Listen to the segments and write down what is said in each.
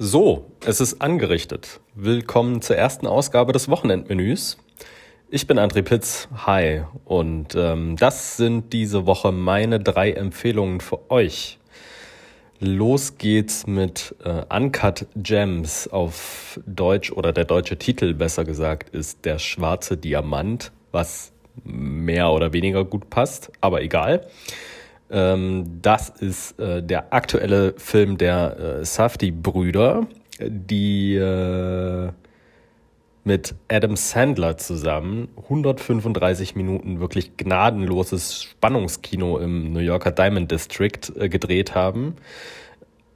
So, es ist angerichtet. Willkommen zur ersten Ausgabe des Wochenendmenüs. Ich bin André Pitz, hi. Und ähm, das sind diese Woche meine drei Empfehlungen für euch. Los geht's mit äh, Uncut Gems auf Deutsch oder der deutsche Titel besser gesagt ist Der schwarze Diamant, was mehr oder weniger gut passt, aber egal. Ähm, das ist äh, der aktuelle Film der äh, Safdie-Brüder, die äh, mit Adam Sandler zusammen 135 Minuten wirklich gnadenloses Spannungskino im New Yorker Diamond District äh, gedreht haben.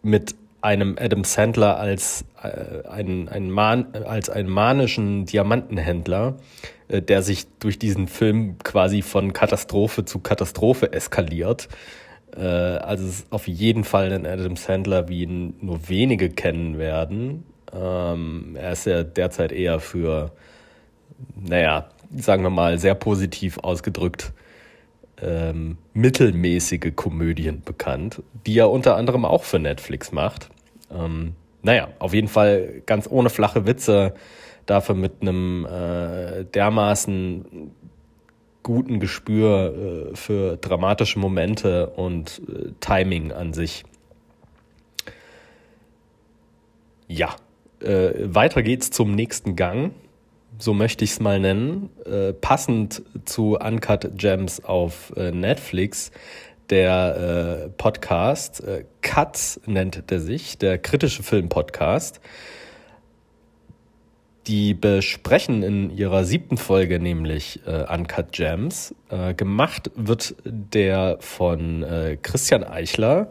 Mit einem Adam Sandler als, äh, ein, ein Man, als einen manischen Diamantenhändler, der sich durch diesen Film quasi von Katastrophe zu Katastrophe eskaliert. Äh, also es ist auf jeden Fall ein Adam Sandler, wie ihn nur wenige kennen werden. Ähm, er ist ja derzeit eher für, naja, sagen wir mal, sehr positiv ausgedrückt, ähm, mittelmäßige Komödien bekannt, die er unter anderem auch für Netflix macht. Ähm, naja, auf jeden Fall ganz ohne flache Witze, dafür mit einem äh, dermaßen guten Gespür äh, für dramatische Momente und äh, Timing an sich. Ja, äh, weiter geht's zum nächsten Gang so möchte ich es mal nennen, äh, passend zu Uncut Gems auf äh, Netflix, der äh, Podcast, äh, Cuts nennt der sich, der kritische Film-Podcast. Die besprechen in ihrer siebten Folge nämlich äh, Uncut Gems. Äh, gemacht wird der von äh, Christian Eichler,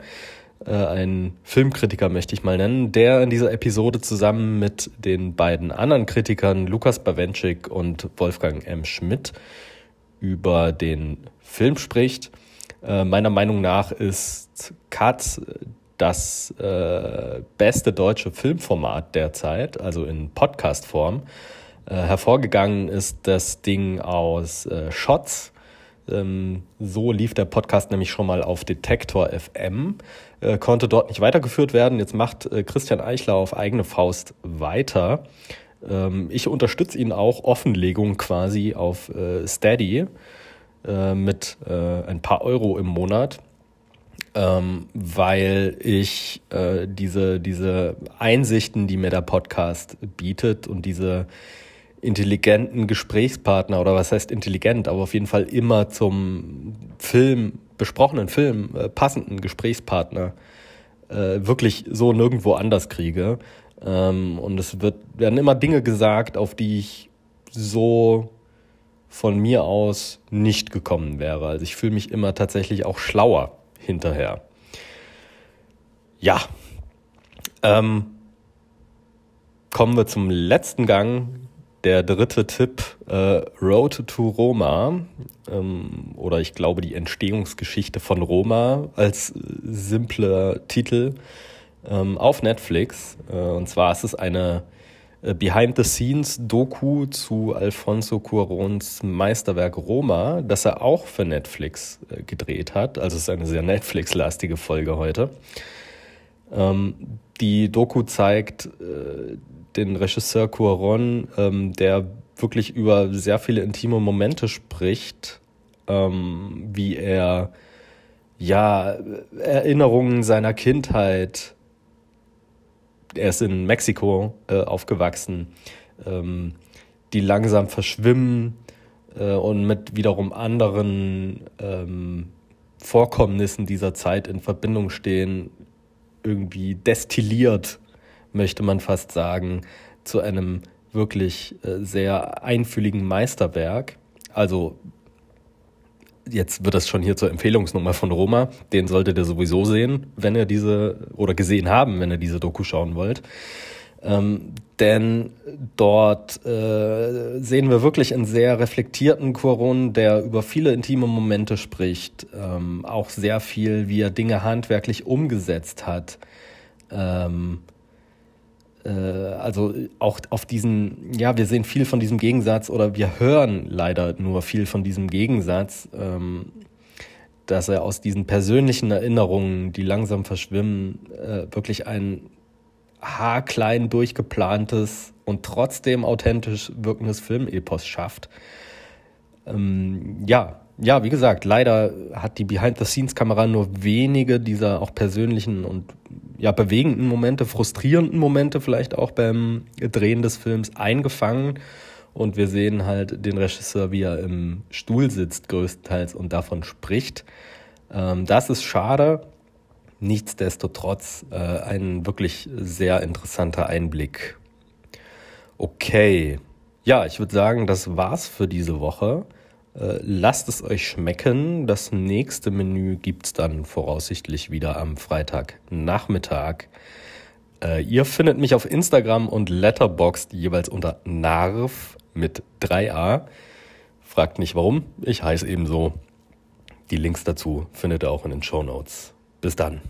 äh, ein Filmkritiker möchte ich mal nennen, der in dieser Episode zusammen mit den beiden anderen Kritikern Lukas Bawenschik und Wolfgang M. Schmidt über den Film spricht. Äh, meiner Meinung nach ist Katz das äh, beste deutsche Filmformat derzeit, also in Podcast-Form. Äh, hervorgegangen ist das Ding aus äh, Shots, ähm, so lief der Podcast nämlich schon mal auf Detektor FM, äh, konnte dort nicht weitergeführt werden. Jetzt macht äh, Christian Eichler auf eigene Faust weiter. Ähm, ich unterstütze ihn auch Offenlegung quasi auf äh, Steady mit ein paar Euro im Monat. Ähm, weil ich äh, diese, diese Einsichten, die mir der Podcast bietet und diese intelligenten Gesprächspartner oder was heißt intelligent, aber auf jeden Fall immer zum Film, besprochenen Film, äh, passenden Gesprächspartner äh, wirklich so nirgendwo anders kriege. Ähm, und es wird, werden immer Dinge gesagt, auf die ich so von mir aus nicht gekommen wäre. Also ich fühle mich immer tatsächlich auch schlauer hinterher. Ja. Ähm, kommen wir zum letzten Gang der dritte Tipp, äh, Road to Roma, ähm, oder ich glaube die Entstehungsgeschichte von Roma als simpler Titel ähm, auf Netflix. Äh, und zwar ist es eine äh, Behind-the-Scenes-Doku zu Alfonso Cuarons Meisterwerk Roma, das er auch für Netflix äh, gedreht hat. Also es ist eine sehr Netflix-lastige Folge heute. Ähm, die Doku zeigt äh, den Regisseur Cuaron, ähm, der wirklich über sehr viele intime Momente spricht, ähm, wie er ja Erinnerungen seiner Kindheit, er ist in Mexiko äh, aufgewachsen, ähm, die langsam verschwimmen äh, und mit wiederum anderen ähm, Vorkommnissen dieser Zeit in Verbindung stehen, irgendwie destilliert möchte man fast sagen, zu einem wirklich äh, sehr einfühligen Meisterwerk. Also jetzt wird das schon hier zur Empfehlungsnummer von Roma. Den solltet ihr sowieso sehen, wenn ihr diese oder gesehen haben, wenn ihr diese Doku schauen wollt. Ähm, denn dort äh, sehen wir wirklich einen sehr reflektierten Coron, der über viele intime Momente spricht, ähm, auch sehr viel, wie er Dinge handwerklich umgesetzt hat. Ähm, äh, also auch auf diesen, ja, wir sehen viel von diesem Gegensatz oder wir hören leider nur viel von diesem Gegensatz, ähm, dass er aus diesen persönlichen Erinnerungen, die langsam verschwimmen, äh, wirklich ein haarklein durchgeplantes und trotzdem authentisch wirkendes Filmepos schafft. Ähm, ja, ja, wie gesagt, leider hat die Behind-the-Scenes-Kamera nur wenige dieser auch persönlichen und ja, bewegenden Momente, frustrierenden Momente vielleicht auch beim Drehen des Films eingefangen. Und wir sehen halt den Regisseur, wie er im Stuhl sitzt, größtenteils und davon spricht. Ähm, das ist schade. Nichtsdestotrotz äh, ein wirklich sehr interessanter Einblick. Okay. Ja, ich würde sagen, das war's für diese Woche. Äh, lasst es euch schmecken. Das nächste Menü gibt es dann voraussichtlich wieder am Freitagnachmittag. Äh, ihr findet mich auf Instagram und Letterboxd jeweils unter Narv mit 3a. Fragt nicht warum, ich heiße ebenso. Die Links dazu findet ihr auch in den Show Notes. Bis dann.